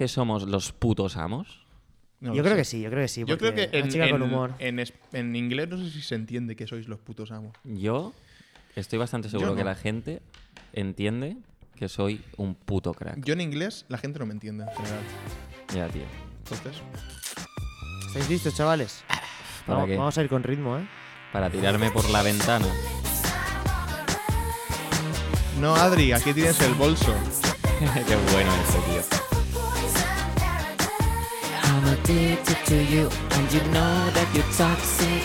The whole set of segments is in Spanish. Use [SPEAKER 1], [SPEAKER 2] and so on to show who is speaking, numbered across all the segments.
[SPEAKER 1] que somos los putos amos?
[SPEAKER 2] No
[SPEAKER 3] yo creo
[SPEAKER 2] sé.
[SPEAKER 3] que sí, yo creo que sí.
[SPEAKER 2] Yo creo que en,
[SPEAKER 3] una chica con humor.
[SPEAKER 2] en inglés no sé si se entiende que sois los putos amos.
[SPEAKER 1] Yo estoy bastante seguro
[SPEAKER 2] no.
[SPEAKER 1] que la gente entiende que soy un puto crack.
[SPEAKER 2] Yo en inglés la gente no me entiende en general.
[SPEAKER 1] Ya, tío.
[SPEAKER 2] Entonces,
[SPEAKER 3] ¿Estáis listos, chavales?
[SPEAKER 1] ¿Para
[SPEAKER 3] Vamos, vamos a ir con ritmo, ¿eh?
[SPEAKER 1] Para tirarme por la ventana.
[SPEAKER 2] no, Adri, aquí tienes el bolso.
[SPEAKER 1] Qué bueno este tío.
[SPEAKER 4] I'm addicted to you, and you know that you're toxic.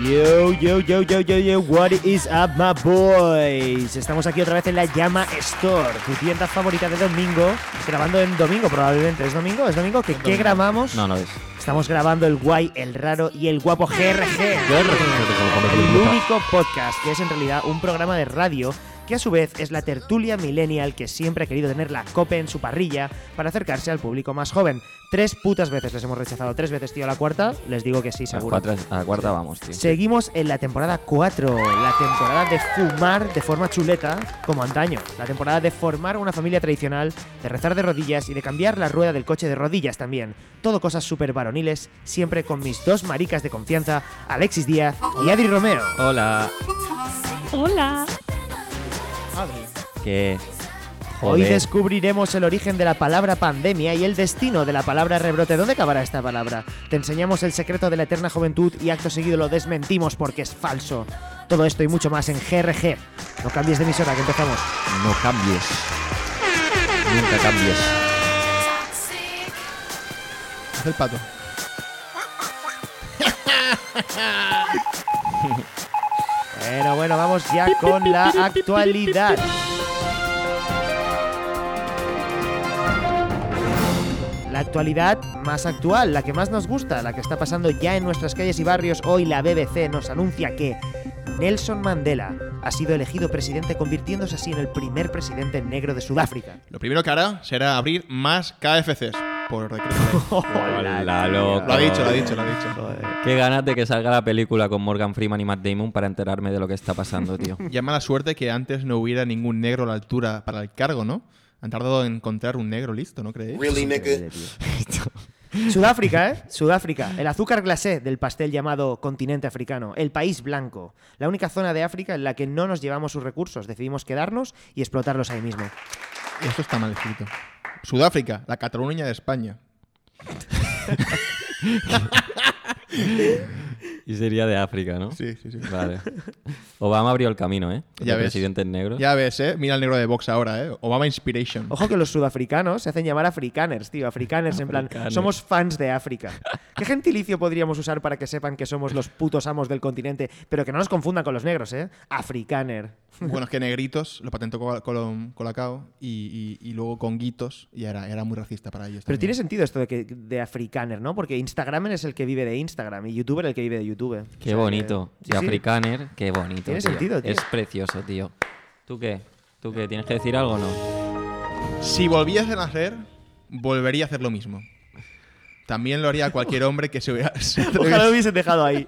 [SPEAKER 3] Yo, yo, yo, yo, yo, yo, what is up, my boys? Estamos aquí otra vez en la Llama Store, tu tienda favorita de domingo, grabando en domingo probablemente. ¿Es domingo? ¿Es domingo? ¿Qué, ¿qué grabamos?
[SPEAKER 1] No, no es.
[SPEAKER 3] Estamos grabando el guay, el raro y el guapo GRG. El único podcast que es en realidad un programa de radio que a su vez es la tertulia millennial que siempre ha querido tener la cope en su parrilla para acercarse al público más joven. Tres putas veces les hemos rechazado, tres veces, tío. La cuarta, les digo que sí,
[SPEAKER 1] A
[SPEAKER 3] seguro.
[SPEAKER 1] cuatro- a la cuarta vamos, tío.
[SPEAKER 3] Seguimos en la temporada 4, la temporada de fumar de forma chuleta como antaño, la temporada de formar una familia tradicional, de rezar de rodillas y de cambiar la rueda del coche de rodillas también. Todo cosas súper varoniles, siempre con mis dos maricas de confianza, Alexis Díaz y Adri Romeo.
[SPEAKER 1] Hola.
[SPEAKER 4] Hola.
[SPEAKER 1] Que.
[SPEAKER 3] Hoy descubriremos el origen de la palabra pandemia y el destino de la palabra rebrote. ¿Dónde acabará esta palabra? Te enseñamos el secreto de la eterna juventud y acto seguido lo desmentimos porque es falso. Todo esto y mucho más en GRG. No cambies de emisora, que empezamos.
[SPEAKER 1] No cambies. Nunca cambies.
[SPEAKER 2] Haz el pato.
[SPEAKER 3] Bueno, bueno, vamos ya con la actualidad. La actualidad más actual, la que más nos gusta, la que está pasando ya en nuestras calles y barrios. Hoy la BBC nos anuncia que Nelson Mandela ha sido elegido presidente convirtiéndose así en el primer presidente negro de Sudáfrica.
[SPEAKER 2] Lo primero que hará será abrir más KFCs por decreto.
[SPEAKER 1] Hola, loco.
[SPEAKER 2] Lo ha dicho, lo ha dicho, lo ha dicho.
[SPEAKER 1] Qué ganas de que salga la película con Morgan Freeman y Matt Damon para enterarme de lo que está pasando, tío.
[SPEAKER 2] Ya mala suerte que antes no hubiera ningún negro a la altura para el cargo, ¿no? Han tardado en encontrar un negro listo, ¿no creéis?
[SPEAKER 5] Really, nigga?
[SPEAKER 3] Sudáfrica, ¿eh? Sudáfrica. El azúcar glacé del pastel llamado continente africano. El país blanco. La única zona de África en la que no nos llevamos sus recursos. Decidimos quedarnos y explotarlos ahí mismo.
[SPEAKER 2] Esto está mal escrito. Sudáfrica, la Cataluña de España.
[SPEAKER 1] Y sería de África, ¿no?
[SPEAKER 2] Sí, sí, sí.
[SPEAKER 1] Vale. Obama abrió el camino, ¿eh?
[SPEAKER 2] Ya ves.
[SPEAKER 1] presidentes negros.
[SPEAKER 2] Ya ves, ¿eh? Mira el negro de Vox ahora, ¿eh? Obama Inspiration.
[SPEAKER 3] Ojo que los sudafricanos se hacen llamar africaners, tío. Africaners, en plan, somos fans de África. ¿Qué gentilicio podríamos usar para que sepan que somos los putos amos del continente, pero que no nos confundan con los negros, ¿eh? Africaner.
[SPEAKER 2] Bueno, es que negritos lo patentó Colacao y, y- y luego con guitos y era, era muy racista para ellos.
[SPEAKER 3] Pero
[SPEAKER 2] también.
[SPEAKER 3] tiene sentido esto de, que, de africaner, ¿no? Porque Instagramer es el que vive de Instagram y YouTuber el que vive de YouTube. O
[SPEAKER 1] Qué
[SPEAKER 3] sea,
[SPEAKER 1] bonito.
[SPEAKER 3] que-
[SPEAKER 1] y
[SPEAKER 3] sí, sí.
[SPEAKER 1] Afrikaner, qué bonito.
[SPEAKER 3] Tiene
[SPEAKER 1] tío.
[SPEAKER 3] sentido, tío.
[SPEAKER 1] Es precioso, tío. ¿Tú qué? ¿Tú qué? ¿Tienes que decir algo o no?
[SPEAKER 2] Si volviese a nacer, volvería a hacer lo mismo. También lo haría cualquier hombre que se hubiera...
[SPEAKER 3] Ojalá lo hubiesen dejado ahí.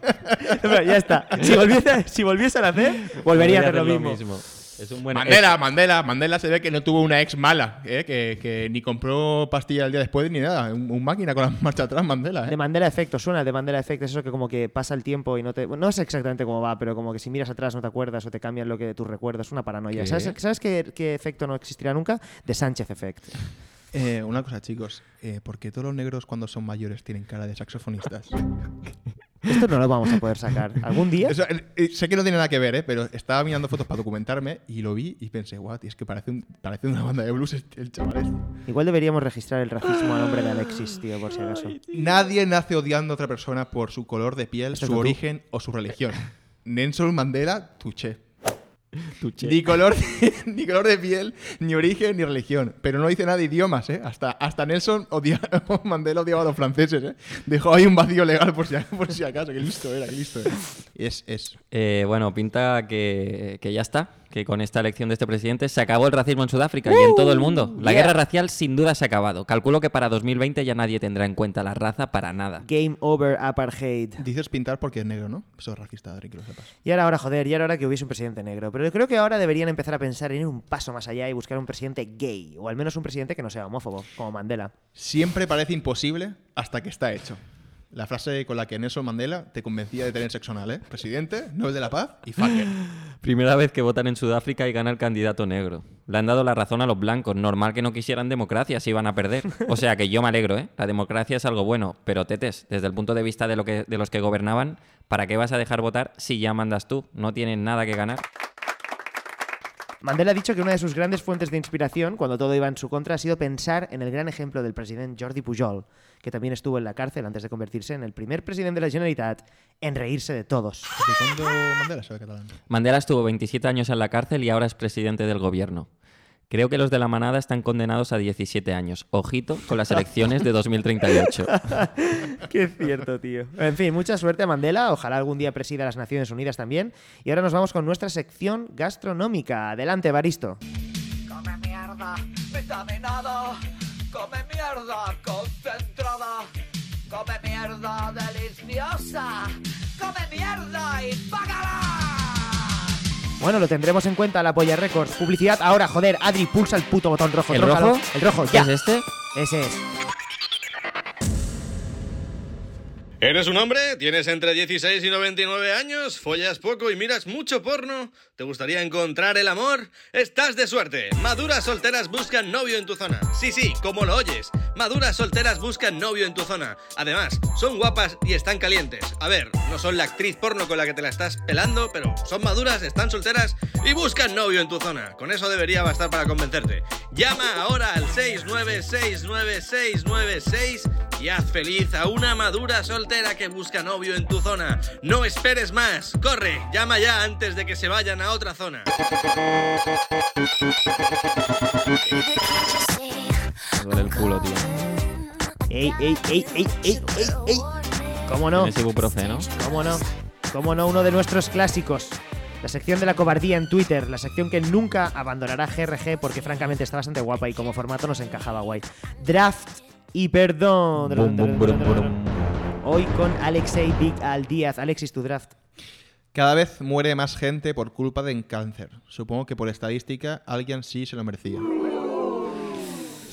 [SPEAKER 3] Pero ya está. Si volviese, si volviese a nacer, volvería a hacer lo mismo.
[SPEAKER 1] Es un buen
[SPEAKER 2] Mandela, Mandela, Mandela se ve que no tuvo una ex mala, ¿eh? que, que ni compró pastilla el día después ni nada. Un, un máquina con la marcha atrás, Mandela.
[SPEAKER 3] De
[SPEAKER 2] ¿eh?
[SPEAKER 3] Mandela Efecto, suena de Mandela Efecto, es eso que como que pasa el tiempo y no te... No sé exactamente cómo va, pero como que si miras atrás no te acuerdas o te cambian lo que tus recuerdas, una paranoia.
[SPEAKER 1] ¿Qué?
[SPEAKER 3] ¿Sabes, ¿sabes qué, qué efecto no existirá nunca? De Sánchez Effect.
[SPEAKER 2] Eh, una cosa, chicos. Eh, ¿Por qué todos los negros cuando son mayores tienen cara de saxofonistas?
[SPEAKER 3] Esto no lo vamos a poder sacar. ¿Algún día?
[SPEAKER 2] Eso, eh, eh, sé que no tiene nada que ver, ¿eh? pero estaba mirando fotos para documentarme y lo vi y pensé, guau, es que parece, un- parece una banda de blues este- el chaval este".
[SPEAKER 3] Igual deberíamos registrar el racismo a nombre de Alexis, tío, por si acaso.
[SPEAKER 2] Nadie nace odiando a otra persona por su color de piel, su
[SPEAKER 3] tú.
[SPEAKER 2] origen o su religión. Nelson Mandela, tuché. Ni color, ni color de piel, ni origen, ni religión. Pero no dice nada de idiomas, ¿eh? Hasta, hasta Nelson odia, Mandela odiaba a los franceses, ¿eh? Dejó ahí un vacío legal por si, por si acaso. Qué listo era, qué listo era. Es, es.
[SPEAKER 1] Eh, bueno, pinta que, que ya está. Que con esta elección de este presidente se acabó el racismo en Sudáfrica y en todo el mundo. La
[SPEAKER 3] yeah.
[SPEAKER 1] guerra racial sin duda se ha acabado. Calculo que para 2020 ya nadie tendrá en cuenta la raza para nada.
[SPEAKER 3] Game over apartheid.
[SPEAKER 2] Dices pintar porque es negro, ¿no? Eso es racista, Adri, que lo sepas.
[SPEAKER 3] Y ahora, ahora, joder, y ahora, ahora que hubiese un presidente negro. Pero yo creo que ahora deberían empezar a pensar en ir un paso más allá y buscar un presidente gay. O al menos un presidente que no sea homófobo, como Mandela.
[SPEAKER 2] Siempre parece imposible hasta que está hecho. La frase con la que Nelson Mandela te convencía de tener sexo anal, ¿eh? Presidente, Nobel de la Paz y fucker.
[SPEAKER 1] Primera vez que votan en Sudáfrica y gana el candidato negro. Le han dado la razón a los blancos. Normal que no quisieran democracia si iban a perder. O sea que yo me alegro, ¿eh? La democracia es algo bueno. Pero tetes, desde el punto de vista de, lo que, de los que gobernaban, ¿para qué vas a dejar votar si ya mandas tú? No tienen nada que ganar.
[SPEAKER 3] Mandela ha dicho que una de sus grandes fuentes de inspiración, cuando todo iba en su contra, ha sido pensar en el gran ejemplo del presidente Jordi Pujol, que también estuvo en la cárcel antes de convertirse en el primer presidente de la Generalitat en reírse de todos.
[SPEAKER 2] ¿De cuándo Mandela sabe catalán?
[SPEAKER 1] Mandela estuvo 27 años en la cárcel y ahora es presidente del gobierno. Creo que los de la manada están condenados a 17 años. Ojito con las elecciones de 2038.
[SPEAKER 3] Qué cierto, tío. En fin, mucha suerte a Mandela. Ojalá algún día presida las Naciones Unidas también. Y ahora nos vamos con nuestra sección gastronómica. Adelante, Baristo.
[SPEAKER 5] Come mierda come mierda come mierda deliciosa, come mierda y págala.
[SPEAKER 3] Bueno, lo tendremos en cuenta la Polla Records. Publicidad ahora, joder. Adri, pulsa el puto botón rojo.
[SPEAKER 1] ¿El
[SPEAKER 3] trócalo.
[SPEAKER 1] rojo?
[SPEAKER 3] El rojo,
[SPEAKER 1] ¿Qué
[SPEAKER 3] ya.
[SPEAKER 1] es este?
[SPEAKER 3] Ese es.
[SPEAKER 6] ¿Eres un hombre? ¿Tienes entre 16 y 99 años? ¿Follas poco y miras mucho porno? ¿Te gustaría encontrar el amor? ¡Estás de suerte! Maduras solteras buscan novio en tu zona. Sí, sí, como lo oyes. Maduras solteras buscan novio en tu zona. Además, son guapas y están calientes. A ver, no son la actriz porno con la que te la estás pelando, pero son maduras, están solteras y buscan novio en tu zona. Con eso debería bastar para convencerte. Llama ahora al 6969696 y haz feliz a una madura soltera que busca novio en tu zona. No esperes más. Corre, llama ya antes de que se vayan a otra zona.
[SPEAKER 1] Me duele el culo, tío.
[SPEAKER 3] ¡Ey, ey, ey, ey, ey, ey, ey! ¿Cómo no?
[SPEAKER 1] Ese ibuprofeno.
[SPEAKER 3] ¿Cómo no? ¿Cómo no? Uno de nuestros clásicos. La sección de la cobardía en Twitter, la sección que nunca abandonará GRG porque francamente está bastante guapa y como formato nos encajaba guay. Draft y perdón. Hoy con Alexei Big Al Díaz. Alexis, tu draft.
[SPEAKER 2] Cada vez muere más gente por culpa de cáncer. Supongo que por estadística alguien sí se lo merecía.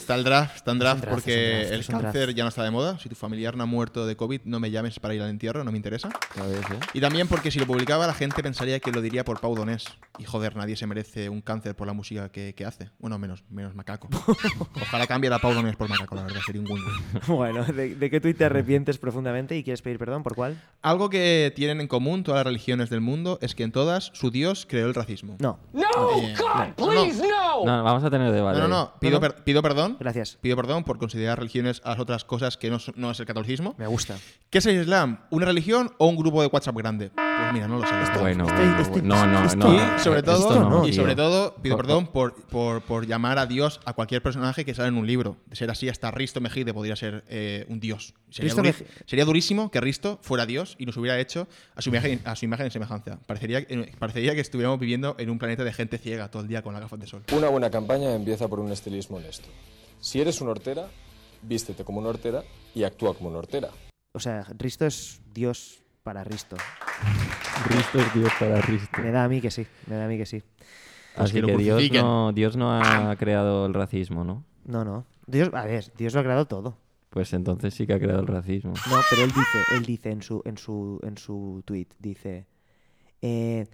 [SPEAKER 2] Está el draft, está en draft
[SPEAKER 3] draft,
[SPEAKER 2] porque
[SPEAKER 3] es un draft,
[SPEAKER 2] el cáncer ya no está de moda. Si tu familiar no ha muerto de COVID, no me llames para ir al entierro, no me interesa.
[SPEAKER 1] ¿eh?
[SPEAKER 2] Y también porque si lo publicaba la gente pensaría que lo diría por Pau Donés. Y joder, nadie se merece un cáncer por la música que, que hace. Bueno, menos, menos macaco. Ojalá cambie a Pau Donés por macaco, la verdad, sería un win
[SPEAKER 3] Bueno, ¿de, de qué tuit te arrepientes profundamente y quieres pedir perdón? ¿Por cuál?
[SPEAKER 2] Algo que tienen en común todas las religiones del mundo es que en todas su Dios creó el racismo.
[SPEAKER 3] No.
[SPEAKER 2] Eh, no, no,
[SPEAKER 1] No, vamos a tener debate.
[SPEAKER 2] no, no, no. Pido,
[SPEAKER 3] No, no.
[SPEAKER 2] per- pido perdón.
[SPEAKER 3] Gracias.
[SPEAKER 2] Pido perdón por considerar religiones a las otras cosas que no, no es el catolicismo.
[SPEAKER 3] Me gusta.
[SPEAKER 2] ¿Qué es el Islam? ¿Una religión o un grupo de WhatsApp grande? Pues mira, no lo sé.
[SPEAKER 1] Bueno,
[SPEAKER 3] Estoy-
[SPEAKER 1] bueno,
[SPEAKER 3] estoy-
[SPEAKER 1] bueno. no, no,
[SPEAKER 3] estoy-
[SPEAKER 1] no.
[SPEAKER 2] y sobre
[SPEAKER 1] Esto
[SPEAKER 2] todo,
[SPEAKER 1] no,
[SPEAKER 2] y sobre todo pido
[SPEAKER 1] Por-
[SPEAKER 2] perdón por, por, por llamar a Dios a cualquier personaje que sale en un libro. De ser así, hasta Risto Mejide podría ser eh, un dios. Sería,
[SPEAKER 3] Risto
[SPEAKER 2] duri- sería durísimo que Risto fuera Dios y nos hubiera hecho a su imagen, a su imagen y semejanza. Parecería, eh, parecería que estuviéramos viviendo en un planeta de gente ciega todo el día con las gafas de sol.
[SPEAKER 7] Una buena campaña empieza por un estilismo honesto. Si eres una hortera, vístete como una hortera y actúa como una hortera.
[SPEAKER 3] O sea, Risto es Dios para Risto.
[SPEAKER 1] Risto es Dios para Risto.
[SPEAKER 3] Me da a mí que sí. Me da a mí que sí.
[SPEAKER 1] Así
[SPEAKER 2] que lo
[SPEAKER 1] que Dios
[SPEAKER 2] crucifiquen.
[SPEAKER 1] no, Dios no ha creado el racismo, ¿no?
[SPEAKER 3] No, no. Dios, a ver, Dios lo ha creado todo.
[SPEAKER 1] Pues entonces sí que ha creado el racismo.
[SPEAKER 3] No, pero él dice, él dice en su, en su, en su tweet, dice, eh,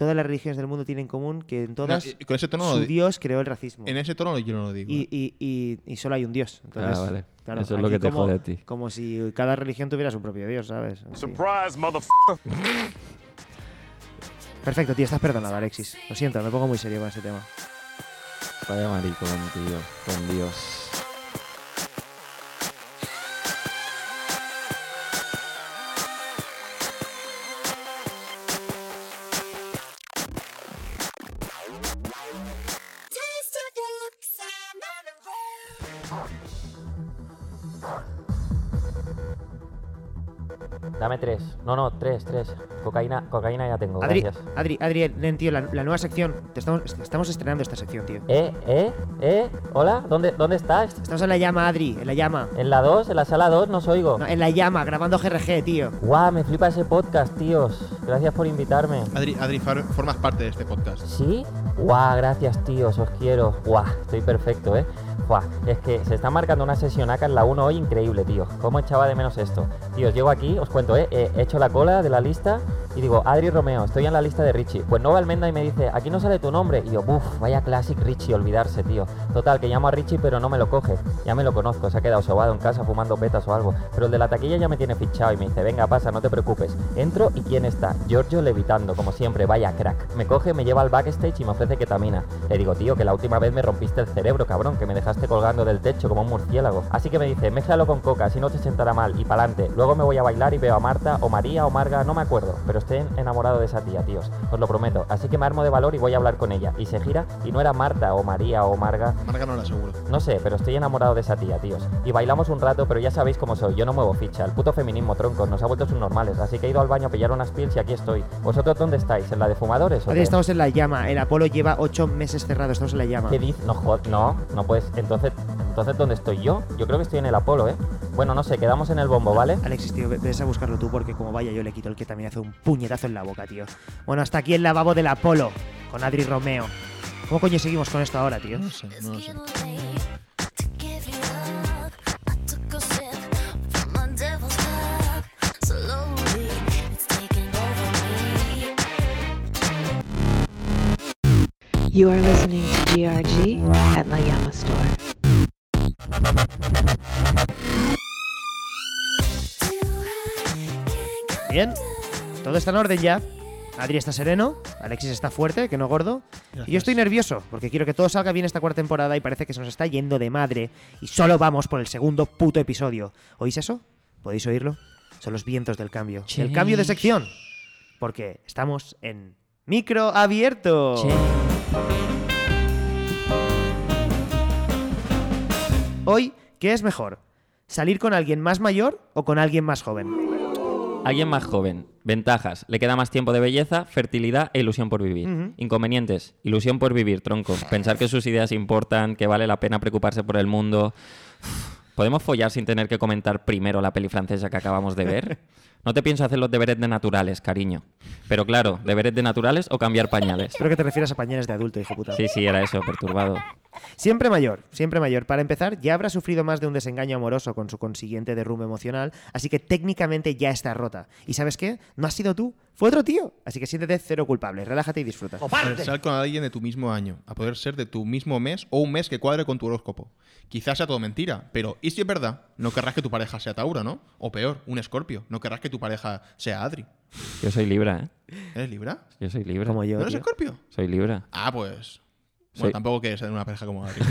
[SPEAKER 3] todas las religiones del mundo tienen en común que en todas
[SPEAKER 2] No, y con ese tono no
[SPEAKER 3] su Dios creó el racismo.
[SPEAKER 2] En ese tono yo no lo digo.
[SPEAKER 3] Y, y, y, y solo hay un Dios. Entonces,
[SPEAKER 1] Ah, vale.
[SPEAKER 3] claro,
[SPEAKER 1] Eso es lo que te
[SPEAKER 3] como,
[SPEAKER 1] jode a ti.
[SPEAKER 3] Como si cada religión tuviera su propio Dios, ¿sabes? Así. Perfecto, tío, estás perdonado, Alexis. Lo siento, me pongo muy serio con este tema.
[SPEAKER 1] Vaya maricón, tío. Con Dios. Tres. No, no, tres, tres. Cocaína, cocaína ya tengo.
[SPEAKER 3] Adri,
[SPEAKER 1] Gracias.
[SPEAKER 3] Adri, Adri, nen, tío, la, la nueva sección. Te estamos, estamos estrenando esta sección, tío.
[SPEAKER 1] Eh, eh, eh. Hola, ¿dónde, dónde estás?
[SPEAKER 3] Estamos en la llama, Adri, en la llama.
[SPEAKER 1] En la 2, en la sala 2, no os oigo.
[SPEAKER 3] No, en la llama, grabando GRG, tío.
[SPEAKER 1] Guau, me flipa ese podcast, tíos. Gracias por invitarme.
[SPEAKER 2] Adri, Adri, formas parte de este podcast.
[SPEAKER 1] ¿Sí? Guau, gracias, tíos, os quiero. Guau, estoy perfecto, ¿eh? Es que se está marcando una sesión acá en la 1 hoy increíble, tío. ¿Cómo echaba de menos esto? Tíos, llego aquí, os cuento, ¿eh? Eh, He hecho la cola de la lista y digo, Adri Romeo, estoy en la lista de Richie. Pues no va Almenda y me dice, aquí no sale tu nombre. Y yo, uff, vaya classic Richie, olvidarse, tío. Total, que llamo a Richie, pero no me lo coge. Ya me lo conozco, se ha quedado sobado en casa fumando petas o algo. Pero el de la taquilla ya me tiene fichado y me dice, venga, pasa, no te preocupes. Entro y ¿quién está? Giorgio levitando, como siempre, vaya crack. Me coge, me lleva al backstage y me ofrece ketamina. Le digo, tío, que la última vez me rompiste el cerebro, cabrón, que me dejaste colgando del techo como un murciélago. Así que me dice, mézclalo con coca, si no te sentará mal, y pa'lante. Luego me voy a bailar y veo a Marta, o María, o Marga, no me acuerdo, pero estoy enamorado de esa tía, tíos. Os lo prometo. Así que me armo de valor y voy a hablar con ella. Y se gira, y no era Marta, o María, o Marga,
[SPEAKER 2] Marga no la aseguro.
[SPEAKER 1] no sé, pero estoy enamorado de esa tía, tíos. Y bailamos un rato, pero ya sabéis cómo soy, yo no muevo ficha. El puto feminismo, troncos, nos ha vuelto subnormales. Así que he ido al baño a pillar unas pills y aquí estoy. ¿Vosotros dónde estáis? ¿En la de fumadores o qué?
[SPEAKER 3] estamos en la llama. El Apolo lleva ocho meses cerrado, estamos en la llama.
[SPEAKER 1] ¿Qué dices? No, jod- no, no puedes. Entonces, entonces, ¿dónde estoy yo? Yo creo que estoy en el Apolo, ¿eh? Bueno, no sé, quedamos en el bombo, ¿vale?
[SPEAKER 3] Alexis, tío, ve- ves a buscarlo tú porque como vaya yo le quito el que también hace un puñetazo en la boca, tío. Bueno, hasta aquí el lavabo del Apolo con Adri Romeo. ¿Cómo coño seguimos con esto ahora, tío?
[SPEAKER 2] No sé, no lo sé.
[SPEAKER 8] You are listening to GRG at La Llama Store.
[SPEAKER 3] Bien, todo está en orden ya. Adri está sereno, Alexis está fuerte, que no gordo. Y yo estoy nervioso, porque quiero que todo salga bien esta cuarta temporada y parece que se nos está yendo de madre. Y solo vamos por el segundo puto episodio. ¿Oís eso? ¿Podéis oírlo? Son los vientos del cambio. El cambio de sección. Porque estamos en micro abierto. Hoy, ¿qué es mejor? ¿Salir con alguien más mayor o con alguien más joven?
[SPEAKER 9] Alguien más joven. Ventajas. Le queda más tiempo de belleza, fertilidad e ilusión por vivir. Inconvenientes. Ilusión por vivir, tronco. Pensar que sus ideas importan, que vale la pena preocuparse por el mundo. ¿Podemos follar sin tener que comentar primero la peli francesa que acabamos de ver? No te pienso hacer los deberes de naturales, cariño. Pero claro, deberes de naturales o cambiar pañales.
[SPEAKER 3] Espero que te refieras a pañales de adulto, hijo puta.
[SPEAKER 9] Sí, sí, era eso, perturbado.
[SPEAKER 3] Siempre mayor, siempre mayor. Para empezar, ya habrá sufrido más de un desengaño amoroso con su consiguiente derrumbe emocional, así que técnicamente ya está rota. ¿Y sabes qué? No has sido tú, fue otro tío. Así que siéntete cero culpable, relájate y disfruta.
[SPEAKER 2] Sal con alguien de tu mismo año, a poder ser de tu mismo mes o un mes que cuadre con tu horóscopo. Quizás sea todo mentira, pero ¿y si es verdad? No querrás que tu pareja sea Tauro, ¿no? O peor, un Escorpio. No querrás que tu pareja sea Adri.
[SPEAKER 9] Yo soy Libra, ¿eh?
[SPEAKER 2] ¿Eres Libra?
[SPEAKER 9] Yo soy Libra.
[SPEAKER 3] Como yo.
[SPEAKER 2] ¿No eres
[SPEAKER 3] tío.
[SPEAKER 2] Escorpio?
[SPEAKER 9] Soy Libra.
[SPEAKER 2] Ah, pues. Bueno,
[SPEAKER 9] Soy-
[SPEAKER 2] tampoco quieres ser una pareja como Adri.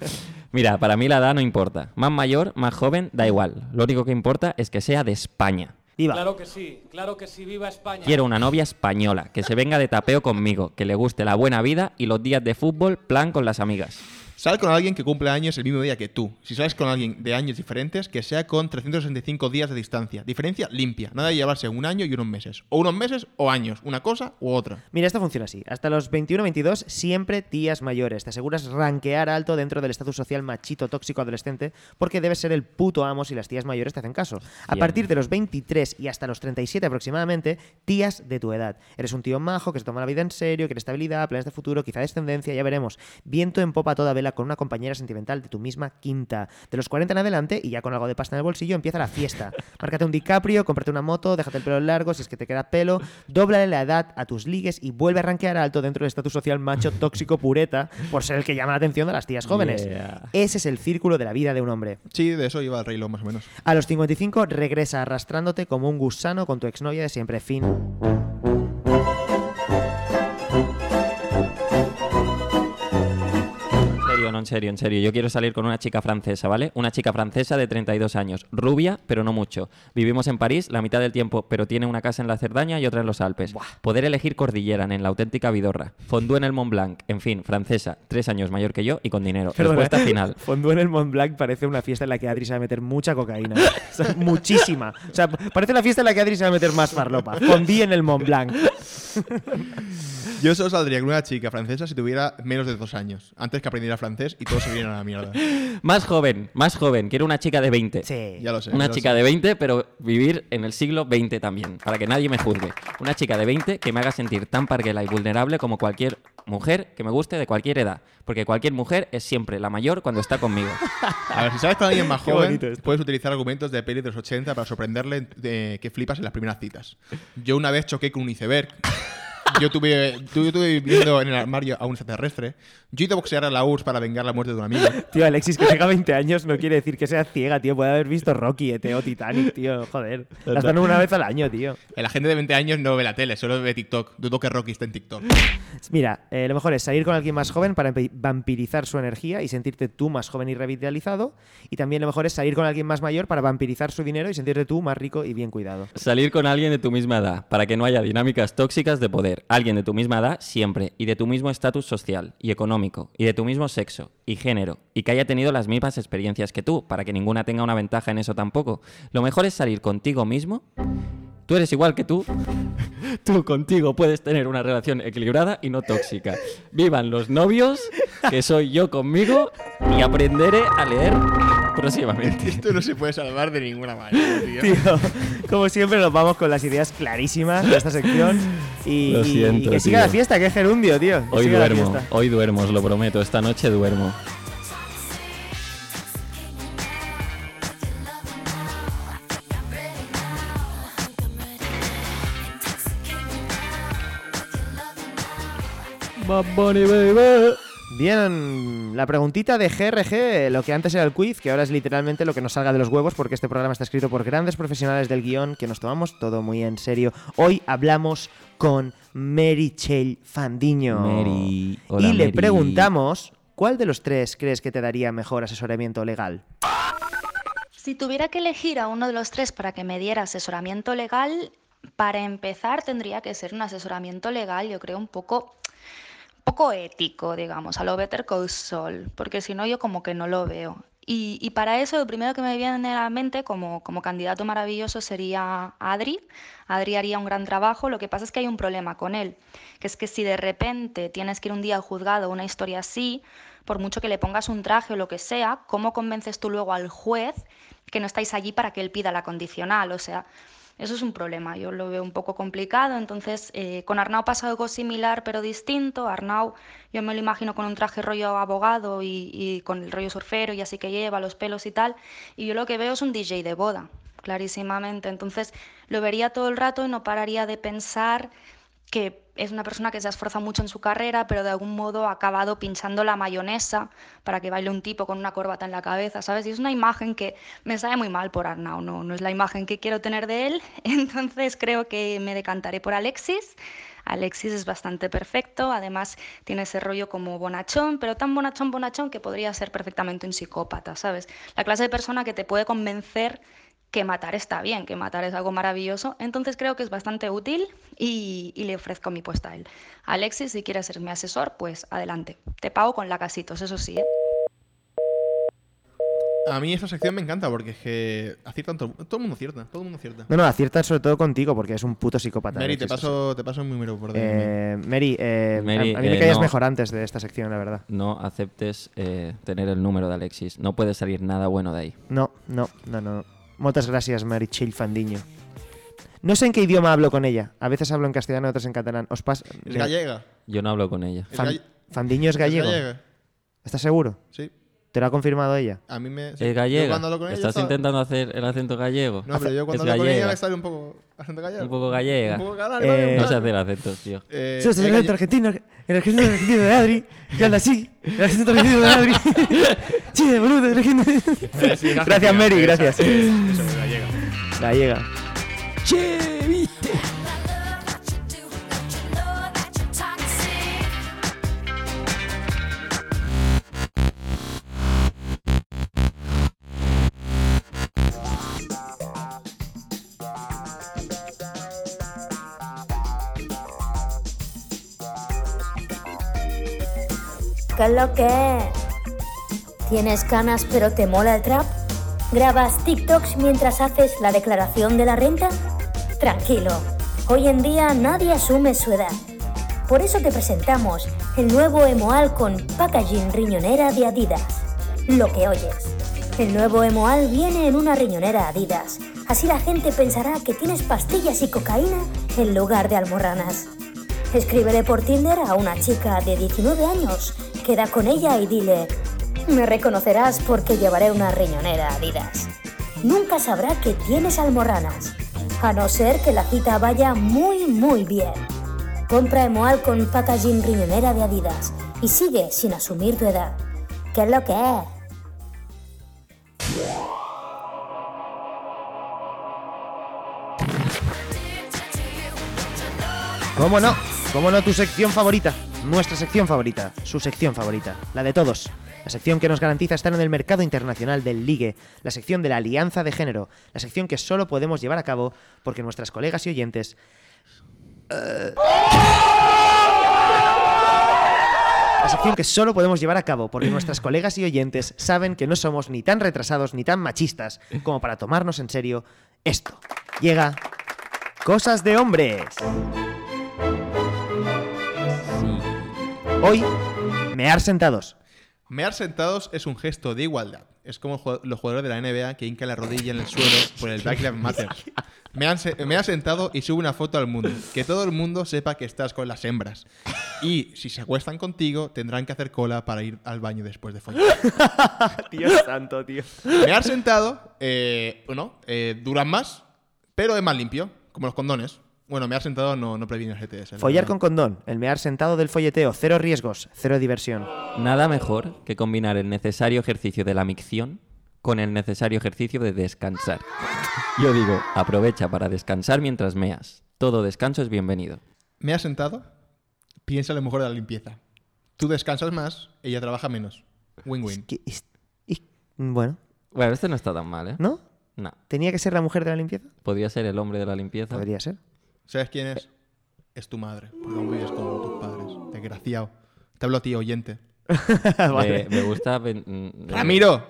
[SPEAKER 9] Mira, para mí la edad no importa. Más mayor, más joven, da igual. Lo único que importa es que sea de España.
[SPEAKER 3] Viva.
[SPEAKER 10] Claro que sí, claro que sí, viva España.
[SPEAKER 9] Quiero una novia española, que se venga de tapeo conmigo, que le guste la buena vida y los días de fútbol, plan con las amigas.
[SPEAKER 2] Sal con alguien que cumple años el mismo día que tú. Si sales con alguien de años diferentes, que sea con 365 días de distancia. Diferencia limpia. Nada de llevarse un año y unos meses. O unos meses o años. Una cosa u otra.
[SPEAKER 3] Mira, esto funciona así. Hasta los 21-22, siempre tías mayores. Te aseguras ranquear alto dentro del estatus social machito tóxico adolescente, porque debes ser el puto amo si las tías mayores te hacen caso. A partir de los 23 y hasta los 37 aproximadamente, tías de tu edad. Eres un tío majo que se toma la vida en serio, quiere estabilidad, planes de futuro, quizá descendencia, ya veremos. Viento en popa toda vela con una compañera sentimental de tu misma quinta. De los 40 en adelante, y ya con algo de pasta en el bolsillo, empieza la fiesta. Márcate un DiCaprio, cómprate una moto, déjate el pelo largo si es que te queda pelo, dóblale la edad a tus ligues y vuelve a rankear alto dentro del estatus social macho tóxico pureta por ser el que llama la atención de las tías jóvenes.
[SPEAKER 9] Yeah.
[SPEAKER 3] Ese es el círculo de la vida de un hombre.
[SPEAKER 2] Sí, de eso iba el Rey más o menos.
[SPEAKER 3] A los 55 regresa arrastrándote como un gusano con tu exnovia de siempre. Fin.
[SPEAKER 1] No, en serio, en serio. Yo quiero salir con una chica francesa, ¿vale? Una chica francesa de 32 años, rubia, pero no mucho. Vivimos en París la mitad del tiempo, pero tiene una casa en la Cerdaña y otra en los Alpes. Poder elegir cordillera en la auténtica Vidorra. Fondue en el Mont Blanc. En fin, francesa, tres años mayor que yo y con dinero.
[SPEAKER 3] Perdona,
[SPEAKER 1] Respuesta final.
[SPEAKER 3] Fondue en el Mont Blanc parece una fiesta en la que Adri se va a meter mucha cocaína. O sea, muchísima. O sea, parece la fiesta en la que Adri se va a meter más farlopa. Fondue en el Mont Blanc.
[SPEAKER 2] Yo solo saldría con una chica francesa si tuviera menos de dos años. Antes que aprendiera francés y todo se viene a la mierda.
[SPEAKER 1] Más joven, más joven. Quiero una chica de 20.
[SPEAKER 3] Sí.
[SPEAKER 2] Ya lo sé.
[SPEAKER 1] Una chica
[SPEAKER 2] sé.
[SPEAKER 1] de 20, pero vivir en el siglo XX también, para que nadie me juzgue. Una chica de 20 que me haga sentir tan parguela y vulnerable como cualquier mujer que me guste de cualquier edad. Porque cualquier mujer es siempre la mayor cuando está conmigo.
[SPEAKER 2] A ver, si sabes con alguien más joven, puedes utilizar argumentos de peli de los 80 para sorprenderle de que flipas en las primeras citas. Yo una vez choqué con un iceberg. Yo tuve, tu- yo tuve viviendo en el armario a un extraterrestre. Yo hice boxear a la URSS para vengar la muerte de un amigo.
[SPEAKER 3] Tío, Alexis, que tenga 20 años no quiere decir que sea ciega, tío. Puede haber visto Rocky, ET o Titanic, tío. Joder. Las dan una vez al año, tío.
[SPEAKER 2] La gente de 20 años no ve la tele, solo ve TikTok. Dudo que Rocky esté en TikTok.
[SPEAKER 3] Mira, eh, lo mejor es salir con alguien más joven para vampirizar su energía y sentirte tú más joven y revitalizado. Y también lo mejor es salir con alguien más mayor para vampirizar su dinero y sentirte tú más rico y bien cuidado.
[SPEAKER 1] Salir con alguien de tu misma edad, para que no haya dinámicas tóxicas de poder. Alguien de tu misma edad siempre, y de tu mismo estatus social y económico, y de tu mismo sexo y género, y que haya tenido las mismas experiencias que tú, para que ninguna tenga una ventaja en eso tampoco. Lo mejor es salir contigo mismo. Tú eres igual que tú. Tú contigo puedes tener una relación equilibrada y no tóxica. Vivan los novios, que soy yo conmigo, y aprenderé a leer próximamente.
[SPEAKER 2] Esto no se puede salvar de ninguna manera, tío.
[SPEAKER 3] Tío, como siempre nos vamos con las ideas clarísimas de esta sección. Y,
[SPEAKER 1] Lo siento,
[SPEAKER 3] y que siga
[SPEAKER 1] tío.
[SPEAKER 3] la fiesta, que es gerundio, tío. Que
[SPEAKER 1] Hoy duermo, hoy duermo, os lo prometo. Esta noche duermo.
[SPEAKER 3] Bien, la preguntita de GRG, lo que antes era el quiz, que ahora es literalmente lo que nos salga de los huevos, porque este programa está escrito por grandes profesionales del guion que nos tomamos todo muy en serio. Hoy hablamos con Mary Chell Fandiño.
[SPEAKER 1] Mary, hola,
[SPEAKER 3] y le
[SPEAKER 1] Mary.
[SPEAKER 3] preguntamos, ¿cuál de los tres crees que te daría mejor asesoramiento legal?
[SPEAKER 11] Si tuviera que elegir a uno de los tres para que me diera asesoramiento legal, para empezar tendría que ser un asesoramiento legal, yo creo, un poco, poco ético, digamos, a lo Better Call Saul, porque si no yo como que no lo veo. Y, para eso lo primero que me viene a la mente como, como candidato maravilloso sería Adri. Adri haría un gran trabajo, lo que pasa es que hay un problema con él, que es que si de repente tienes que ir un día al juzgado una historia así, por mucho que le pongas un traje o lo que sea, ¿cómo convences tú luego al juez que no estáis allí para que él pida la condicional? O sea, eso es un problema, yo lo veo un poco complicado. Entonces, eh, con Arnau pasa algo similar pero distinto. Arnau, yo me lo imagino con un traje rollo abogado y, y con el rollo surfero y así que lleva los pelos y tal. Y yo lo que veo es un DJ de boda, clarísimamente. Entonces, lo vería todo el rato y no pararía de pensar que es una persona que se esfuerza mucho en su carrera, pero de algún modo ha acabado pinchando la mayonesa para que baile un tipo con una corbata en la cabeza, ¿sabes? Y es una imagen que me sabe muy mal por Arnau, no, no es la imagen que quiero tener de él, entonces creo que me decantaré por Alexis. Alexis es bastante perfecto, además tiene ese rollo como bonachón, pero tan bonachón, bonachón que podría ser perfectamente un psicópata, ¿sabes? La clase de persona que te puede convencer que matar está bien, que matar es algo maravilloso. Entonces creo que es bastante útil y, y le ofrezco mi puesta a él. Alexis, si quieres ser mi asesor, pues adelante. Te pago con la casitos, eso sí. ¿eh?
[SPEAKER 2] A mí esta sección me encanta porque es que aciertan todo, todo el mundo acierta, todo el mundo acierta.
[SPEAKER 3] No, no, acierta sobre todo contigo porque es un puto psicópata.
[SPEAKER 2] Mary, te paso, te paso un número por.
[SPEAKER 3] Eh, Mary, eh,
[SPEAKER 1] Mary,
[SPEAKER 3] a, a mí me
[SPEAKER 1] eh,
[SPEAKER 3] caías
[SPEAKER 1] no.
[SPEAKER 3] mejor antes de esta sección, la verdad.
[SPEAKER 1] No aceptes eh, tener el número de Alexis. No puede salir nada bueno de ahí.
[SPEAKER 3] No, no, no, no. Muchas gracias, Marichil Fandiño. No sé en qué idioma hablo con ella. A veces hablo en castellano, otras en catalán. Os pas...
[SPEAKER 2] Es gallega.
[SPEAKER 1] Yo no hablo con ella.
[SPEAKER 3] Fan- Fandiño es
[SPEAKER 2] es
[SPEAKER 3] gallego.
[SPEAKER 2] gallega.
[SPEAKER 3] ¿Estás seguro?
[SPEAKER 2] Sí.
[SPEAKER 3] ¿Te lo ha confirmado ella?
[SPEAKER 2] A mí me. sí.
[SPEAKER 1] Es gallega. ¿Estás
[SPEAKER 2] estaba-
[SPEAKER 1] intentando hacer el acento gallego?
[SPEAKER 2] No, pero yo cuando
[SPEAKER 1] Es
[SPEAKER 2] hablo con ella me sale un poco. Acento gallego.
[SPEAKER 1] Un poco gallega.
[SPEAKER 2] Un poco galán,
[SPEAKER 3] Eh,
[SPEAKER 1] No sé hacer acentos, tío.
[SPEAKER 2] Eh,
[SPEAKER 3] Sí, es
[SPEAKER 2] es
[SPEAKER 3] el
[SPEAKER 2] galle-
[SPEAKER 3] acento argentino, el argentino argentino de Adri, que anda así, el acento argentino de Adri. Che, boludo, el argentino.
[SPEAKER 2] Eh, sí,
[SPEAKER 3] Gracias, Mary, gracias.
[SPEAKER 2] es- Eso, es gallega.
[SPEAKER 3] Gallega.
[SPEAKER 1] Che, viste.
[SPEAKER 12] ¿Qué es lo que? ¿Tienes canas pero te mola el trap? ¿Grabas TikToks mientras haces la declaración de la renta? Tranquilo, hoy en día nadie asume su edad. Por eso te presentamos el nuevo Emoal con packaging riñonera de Adidas. Lo que oyes. El nuevo Emoal viene en una riñonera Adidas. Así la gente pensará que tienes pastillas y cocaína en lugar de almorranas. Escríbele por Tinder a una chica de 19 años, queda con ella y dile, me reconocerás porque llevaré una riñonera Adidas. Nunca sabrá que tienes almorranas, a no ser que la cita vaya muy muy bien. Compra Emoal con packaging riñonera de Adidas y sigue sin asumir tu edad. ¿Qué es lo que es?
[SPEAKER 3] ¿Cómo no? ¿Cómo no tu sección favorita? Nuestra sección favorita, su sección favorita, la de todos. La sección que nos garantiza estar en el mercado internacional del ligue, la sección de la alianza de género, la sección que solo podemos llevar a cabo porque nuestras colegas y oyentes... eh, La sección que solo podemos llevar a cabo porque nuestras colegas y oyentes saben que no somos ni tan retrasados ni tan machistas como para tomarnos en serio esto. Llega Cosas de hombres. Hoy, mear sentados.
[SPEAKER 2] Mear sentados es un gesto de igualdad. Es como los jugadores de la NBA que hincan la rodilla en el suelo por el Black Lives Matter. Me han, se- me han sentado y subo una foto al mundo. Que todo el mundo sepa que estás con las hembras. Y si se acuestan contigo, tendrán que hacer cola para ir al baño después de follar.
[SPEAKER 3] Dios santo, tío.
[SPEAKER 2] Mear sentado, eh, bueno, eh, duran más, pero es más limpio, como los condones. Bueno, mear sentado no, no previene el GTS. la
[SPEAKER 3] Follar con condón, el mear sentado del folleteo, cero riesgos, cero diversión.
[SPEAKER 1] Nada mejor que combinar el necesario ejercicio de la micción con el necesario ejercicio de descansar. Yo digo, aprovecha para descansar mientras meas. Todo descanso es bienvenido.
[SPEAKER 2] Me has sentado, piensa lo mejor de la limpieza. Tú descansas más, ella trabaja menos. Win-win.
[SPEAKER 3] Bueno,
[SPEAKER 1] Bueno, este no está tan mal, ¿eh?
[SPEAKER 3] ¿no?
[SPEAKER 1] No.
[SPEAKER 3] ¿Tenía que ser la mujer de la limpieza?
[SPEAKER 1] Podría ser el hombre de la limpieza.
[SPEAKER 3] Podría ser.
[SPEAKER 2] ¿Sabes quién es? Es tu madre, porque aún vives con tus padres. Desgraciado. Te hablo a ti, oyente.
[SPEAKER 1] Me, me gusta... ven- mm,
[SPEAKER 2] ¡Ramiro!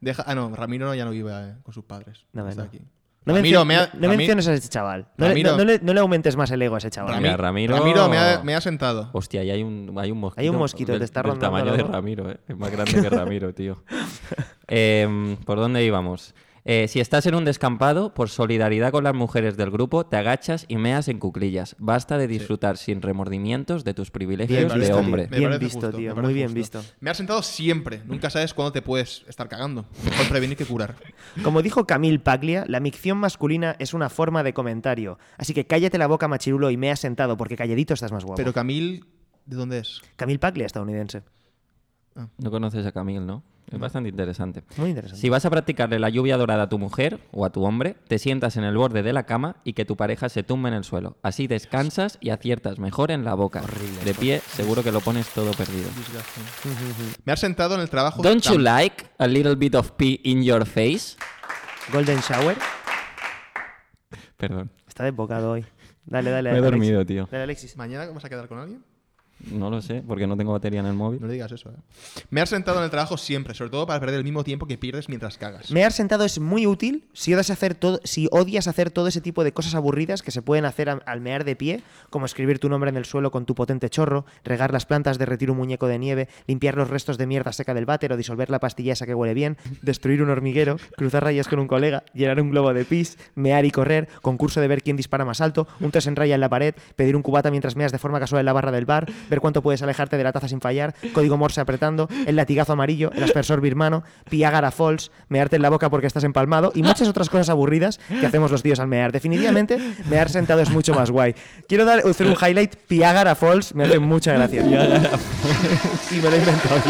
[SPEAKER 2] Deja... Ah, no, Ramiro ya no vive eh, con sus padres.
[SPEAKER 3] No,
[SPEAKER 2] Está
[SPEAKER 3] no.
[SPEAKER 2] aquí.
[SPEAKER 3] No,
[SPEAKER 2] Ramiro, me ha-
[SPEAKER 3] no- no
[SPEAKER 2] Rami-
[SPEAKER 3] menciones a ese chaval. No, le,
[SPEAKER 2] Ramiro.
[SPEAKER 3] no- no le- no le aumentes más el ego a ese chaval.
[SPEAKER 1] Ramiro...
[SPEAKER 2] Ramiro, me ha, me ha sentado.
[SPEAKER 1] Hostia, ahí hay un, hay un mosquito.
[SPEAKER 3] Hay un mosquito,
[SPEAKER 1] del,
[SPEAKER 3] te está rondando,
[SPEAKER 1] tamaño de. Ramiro, ¿eh? Es más grande que Ramiro, tío. Em, ¿Por dónde íbamos? Eh, si estás en un descampado, por solidaridad con las mujeres del grupo, te agachas y meas en cuclillas. Basta de disfrutar sin remordimientos de tus privilegios de hombre.
[SPEAKER 2] me
[SPEAKER 3] Bien visto,
[SPEAKER 2] justo,
[SPEAKER 3] tío, muy bien
[SPEAKER 2] justo.
[SPEAKER 3] visto.
[SPEAKER 2] Me has sentado siempre. Nunca sabes cuándo te puedes estar cagando. Mejor prevenir que curar.
[SPEAKER 3] Como dijo Camille Paglia, la micción masculina es una forma de comentario. Así que cállate la boca, machirulo, y me has sentado, porque calladito estás más guapo.
[SPEAKER 2] Pero Camil, ¿de dónde es?
[SPEAKER 3] Camille Paglia, estadounidense.
[SPEAKER 1] No conoces a Camille, ¿no? Es bastante interesante.
[SPEAKER 3] Muy interesante.
[SPEAKER 1] Si vas a practicarle la lluvia dorada a tu mujer o a tu hombre, te sientas en el borde de la cama y que tu pareja se tumbe en el suelo. Así descansas y aciertas mejor en la boca. de pie, seguro que lo pones todo perdido.
[SPEAKER 2] Me has sentado en el trabajo.
[SPEAKER 1] Don't you like a little bit of pee in your face?
[SPEAKER 3] Golden Shower.
[SPEAKER 1] Perdón.
[SPEAKER 3] Está desbocado hoy. Dale, dale.
[SPEAKER 1] Me he
[SPEAKER 3] Alexis.
[SPEAKER 1] dormido, tío.
[SPEAKER 3] Dale, Alexis.
[SPEAKER 2] ¿Mañana vas a quedar con alguien?
[SPEAKER 1] No lo sé, porque no tengo batería en el móvil.
[SPEAKER 2] No le digas eso, ¿eh? Me has sentado en el trabajo siempre, sobre todo para perder el mismo tiempo que pierdes mientras cagas.
[SPEAKER 3] Mear sentado es muy útil si odias hacer todo, si odias hacer todo ese tipo de cosas aburridas que se pueden hacer al mear de pie, como escribir tu nombre en el suelo con tu potente chorro, regar las plantas, derretir un muñeco de nieve, limpiar los restos de mierda seca del váter o disolver la pastilla esa que huele bien, destruir un hormiguero, cruzar rayas con un colega, llenar un globo de pis, mear y correr, concurso de ver quién dispara más alto, un tres en raya en la pared, pedir un cubata mientras meas de forma casual en la barra del bar, ver cuánto puedes alejarte de la taza sin fallar, código morse apretando, el latigazo amarillo, el aspersor birmano, piagara falls, mearte en la boca porque estás empalmado y muchas otras cosas aburridas que hacemos los tíos al mear. Definitivamente, mear sentado es mucho más guay. Quiero dar, hacer un highlight, piagara falls, me hace mucha gracia. sí, me lo he inventado.